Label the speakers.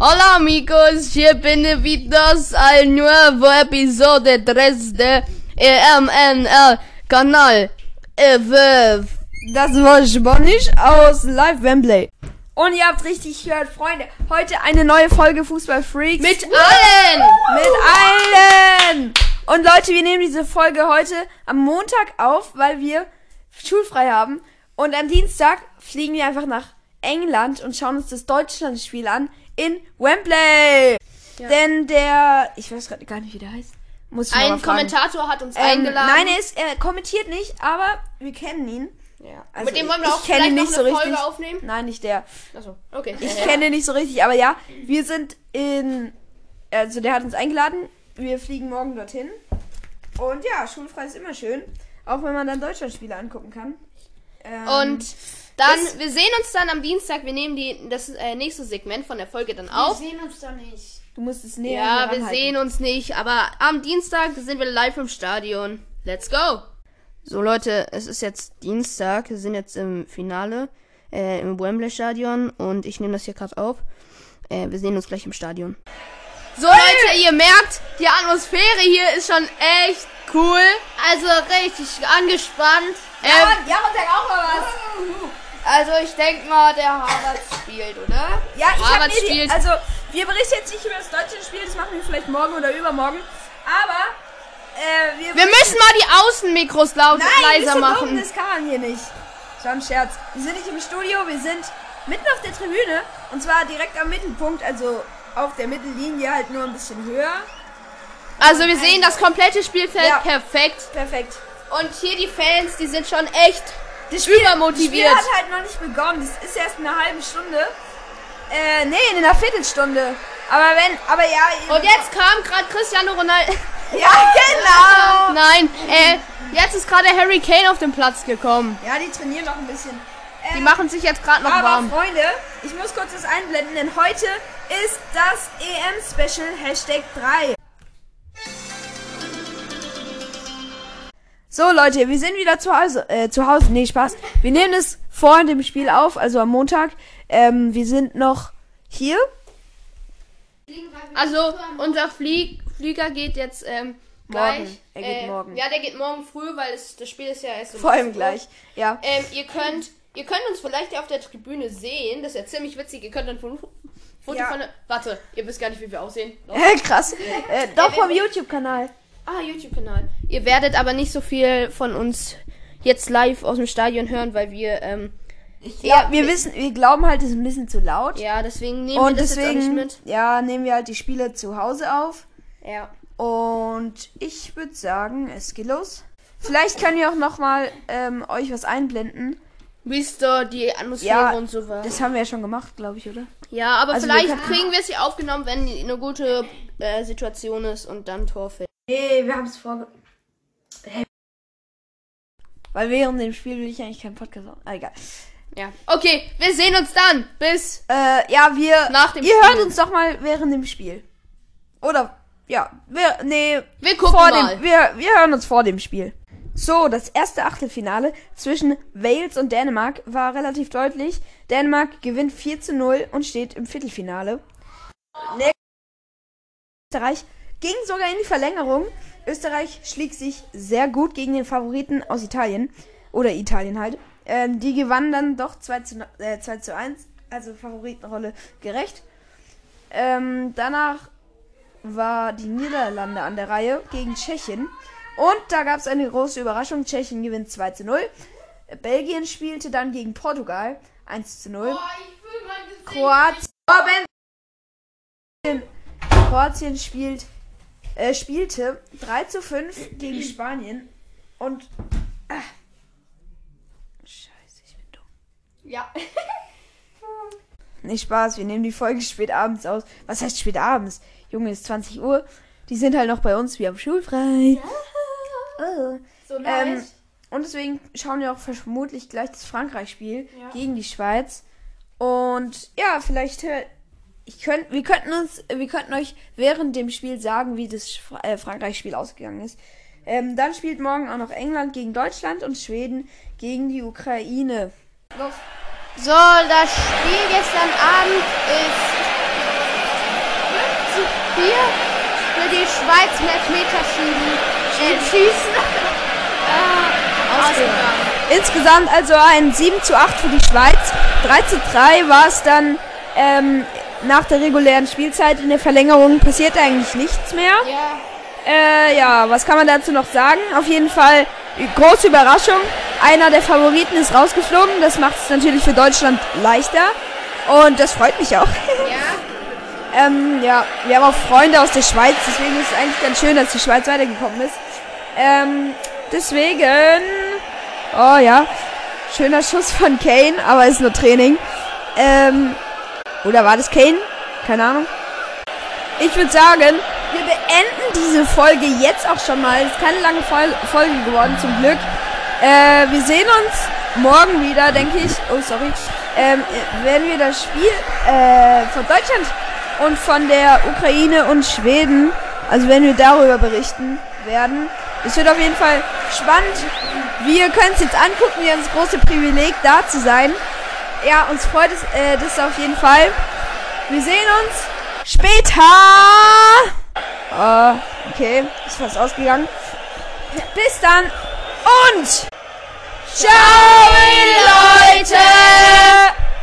Speaker 1: Hola amigos, hier bin ich wieder al nuevo episodio 3 de EMNL Kanal. Ewe.
Speaker 2: Das war Spanisch aus Live Wembley. Und ihr habt richtig gehört, Freunde. Heute eine neue Folge Fußball Freaks.
Speaker 1: Mit allen!
Speaker 2: Mit allen! Und Leute, wir nehmen diese Folge heute am Montag auf, weil wir schulfrei haben. Und am Dienstag fliegen wir einfach nach England und schauen uns das Deutschlandspiel an in Wembley.
Speaker 1: Ja.
Speaker 2: Denn der, ich weiß gerade gar nicht, wie der heißt. Muss ich
Speaker 1: Ein. Kommentator hat uns
Speaker 2: Ähm,
Speaker 1: eingeladen.
Speaker 2: nein, er, ist, er kommentiert nicht, aber wir kennen ihn.
Speaker 1: Ja.
Speaker 2: Also
Speaker 1: Mit dem wollen wir
Speaker 2: ich
Speaker 1: auch
Speaker 2: kenne
Speaker 1: vielleicht
Speaker 2: ihn
Speaker 1: noch
Speaker 2: nicht
Speaker 1: eine
Speaker 2: so
Speaker 1: Folge
Speaker 2: richtig.
Speaker 1: aufnehmen.
Speaker 2: Nein, nicht der.
Speaker 1: Achso, okay.
Speaker 2: Ich
Speaker 1: Ja,
Speaker 2: kenne ihn nicht so richtig, aber ja, wir sind in, also der hat uns eingeladen. Wir fliegen morgen dorthin. Und ja, schulfrei ist immer schön, auch wenn man dann Deutschlandspiele angucken kann. Ähm,
Speaker 1: Und dann,
Speaker 2: bis-
Speaker 1: wir sehen uns dann am Dienstag. Wir nehmen die, das äh, nächste Segment von der Folge dann auf.
Speaker 3: Wir sehen uns doch nicht.
Speaker 2: du musst es näher
Speaker 1: Ja, wir
Speaker 2: ranhalten.
Speaker 1: sehen uns nicht, aber am Dienstag sind wir live im Stadion. Let's go! So Leute, es ist jetzt Dienstag, wir sind jetzt im Finale äh, im Wembley Stadion und ich nehme das hier gerade auf. Äh, wir sehen uns gleich im Stadion. So Leute, ihr merkt, die Atmosphäre hier ist schon echt cool.
Speaker 3: Also richtig angespannt.
Speaker 1: Ähm,
Speaker 2: Ja, mal was.
Speaker 3: Also ich denke mal, der Harvard spielt, oder?
Speaker 2: Ja, ich habe
Speaker 1: Harvard
Speaker 2: mir die,
Speaker 1: spielt.
Speaker 2: also wir berichten jetzt nicht über das deutsche Spiel, das machen wir vielleicht morgen oder übermorgen. Aber äh, wir,
Speaker 1: wir müssen mal die Außenmikros laut
Speaker 2: Nein,
Speaker 1: leiser machen.
Speaker 2: Dumm, das kann man hier nicht. Das war ein Scherz. Wir sind nicht im Studio, wir sind mitten auf der Tribüne. Und zwar direkt am Mittelpunkt, also auf der Mittellinie, halt nur ein bisschen höher.
Speaker 1: Also wir sehen das komplette Spielfeld
Speaker 2: Ja.
Speaker 1: perfekt.
Speaker 2: Perfekt.
Speaker 1: Und hier die Fans, die sind schon echt
Speaker 2: Das Spiel,
Speaker 1: Übermotiviert.
Speaker 2: Das Spiel hat halt noch nicht begonnen. Das ist erst in einer halben Stunde. Äh, nee, in einer Viertelstunde. Aber wenn, aber ja.
Speaker 1: Und jetzt kam gerade Cristiano Ronaldo.
Speaker 2: Ja, genau.
Speaker 1: Nein, äh, jetzt ist gerade Harry Kane auf den Platz gekommen.
Speaker 2: Ja, die trainieren noch ein bisschen.
Speaker 1: Die machen sich jetzt gerade noch
Speaker 2: Aber
Speaker 1: warm.
Speaker 2: Freunde, ich muss kurz das einblenden, denn heute ist das EM-Special Hashtag 3. So Leute, wir sind wieder zu Hause. Äh, zu Hause, nee, Spaß. Wir nehmen es vor dem Spiel auf, also am Montag. Ähm, wir sind noch hier.
Speaker 1: Also, unser Flieg Flieger geht jetzt ähm, gleich.
Speaker 2: Morgen. Er geht
Speaker 1: äh,
Speaker 2: morgen.
Speaker 1: Ja, der geht morgen früh, weil es, das Spiel ist ja erst um
Speaker 2: Vor allem
Speaker 1: 17 Uhr.
Speaker 2: gleich. Ja.
Speaker 1: Ähm, ihr könnt, ihr könnt uns vielleicht auf der Tribüne sehen. Das ist ja ziemlich witzig. Ihr könnt dann von Foto
Speaker 2: Ja.
Speaker 1: von der, Warte, ihr wisst gar nicht, wie wir aussehen. Doch.
Speaker 2: Krass. Äh, doch vom YouTube-Kanal.
Speaker 1: Ah, YouTube-Kanal. Ihr werdet aber nicht so viel von uns jetzt live aus dem Stadion hören, weil wir, ähm,
Speaker 2: Ja, wir wissen, wir glauben halt, es ist ein bisschen zu laut.
Speaker 1: ja, deswegen nehmen
Speaker 2: Und
Speaker 1: wir das jetzt auch
Speaker 2: deswegen,
Speaker 1: nicht
Speaker 2: ja, nehmen wir halt die Spiele zu Hause auf.
Speaker 1: mit. Ja.
Speaker 2: Und ich würde sagen, es geht los. Vielleicht können wir auch nochmal ähm, euch was einblenden.
Speaker 1: Wie ist da die Atmosphäre
Speaker 2: Ja,
Speaker 1: und so war.
Speaker 2: Das haben wir ja schon gemacht, glaube ich, oder?
Speaker 1: Ja, aber
Speaker 2: Also
Speaker 1: vielleicht
Speaker 2: wir
Speaker 1: kriegen wir es hier aufgenommen, wenn eine gute äh, Situation ist und dann Tor fällt.
Speaker 2: Nee, wir haben es vorge... Weil während dem Spiel will ich eigentlich keinen Podcast machen. Ah, egal.
Speaker 1: Ja. Okay, wir sehen uns dann. Bis.
Speaker 2: Äh, ja, wir...
Speaker 1: Nach dem
Speaker 2: ihr
Speaker 1: Spiel.
Speaker 2: hört uns doch mal während dem Spiel. Oder, ja, wir... Nee,
Speaker 1: Wir gucken
Speaker 2: vor
Speaker 1: mal.
Speaker 2: dem... Wir, wir hören uns vor dem Spiel. So, das erste Achtelfinale zwischen Wales und Dänemark war relativ deutlich. Dänemark gewinnt 4 zu 0 und steht im Viertelfinale. Österreich ging sogar in die Verlängerung. Österreich schlägt sich sehr gut gegen den Favoriten aus Italien. Oder Italien halt. Ähm, die gewannen dann doch 2 zu, äh, 2 zu 1. Also Favoritenrolle gerecht. Ähm, danach war die Niederlande an der Reihe gegen Tschechien. Und da gab es eine große Überraschung. Tschechien gewinnt 2 zu 0. Belgien spielte dann gegen Portugal 1 zu 0. Kroatien, Kroatien spielt, äh, spielte 3 zu 5 gegen Spanien. Und. Ah, scheiße, ich bin dumm.
Speaker 1: Ja.
Speaker 2: Nicht Spaß, wir nehmen die Folge spät abends aus. Was heißt spät abends? Junge, es ist 20 Uhr. Die sind halt noch bei uns, wir haben schulfrei. Oh.
Speaker 1: So
Speaker 2: Ähm, und deswegen schauen wir auch vermutlich gleich das Frankreich-Spiel gegen die Schweiz. Und ja, vielleicht. Ich könnt, wir könnten uns, wir könnten euch während dem Spiel sagen, wie das äh, Frankreich-Spiel ausgegangen ist. Ähm, dann spielt morgen auch noch England gegen Deutschland und Schweden gegen die Ukraine.
Speaker 1: So, das Spiel gestern Abend ist
Speaker 3: 4 für die Schweiz mit Elfmeter schieben. Äh, schießen. äh, ausgegangen.
Speaker 2: Insgesamt also ein 7 zu 8 für die Schweiz. 3 zu 3 war es dann ähm, nach der regulären Spielzeit. In der Verlängerung passiert eigentlich nichts mehr.
Speaker 3: Ja.
Speaker 2: Äh, ja, was kann man dazu noch sagen? Auf jeden Fall große Überraschung. Einer der Favoriten ist rausgeflogen. Das macht es natürlich für Deutschland leichter. Und das freut mich auch.
Speaker 3: Ja.
Speaker 2: ähm, ja, wir haben auch Freunde aus der Schweiz. Deswegen ist es eigentlich ganz schön, dass die Schweiz weitergekommen ist. Ähm, deswegen... Oh ja, schöner Schuss von Kane, aber ist nur Training. Ähm, oder war das Kane? Keine Ahnung. Ich würde sagen, wir beenden diese Folge jetzt auch schon mal. Es ist keine lange Fol Folge geworden, zum Glück. Äh, wir sehen uns morgen wieder, denke ich. Oh, sorry. Ähm, werden wir das Spiel äh, von Deutschland und von der Ukraine und Schweden, also wenn wir darüber berichten werden. Es wird auf jeden Fall spannend. Wir können es jetzt angucken. Wir haben das große Privileg, da zu sein. Ja, uns freut es äh, das auf jeden Fall. Wir sehen uns später. Äh, okay, ist fast ausgegangen. Bis dann und ciao, Leute!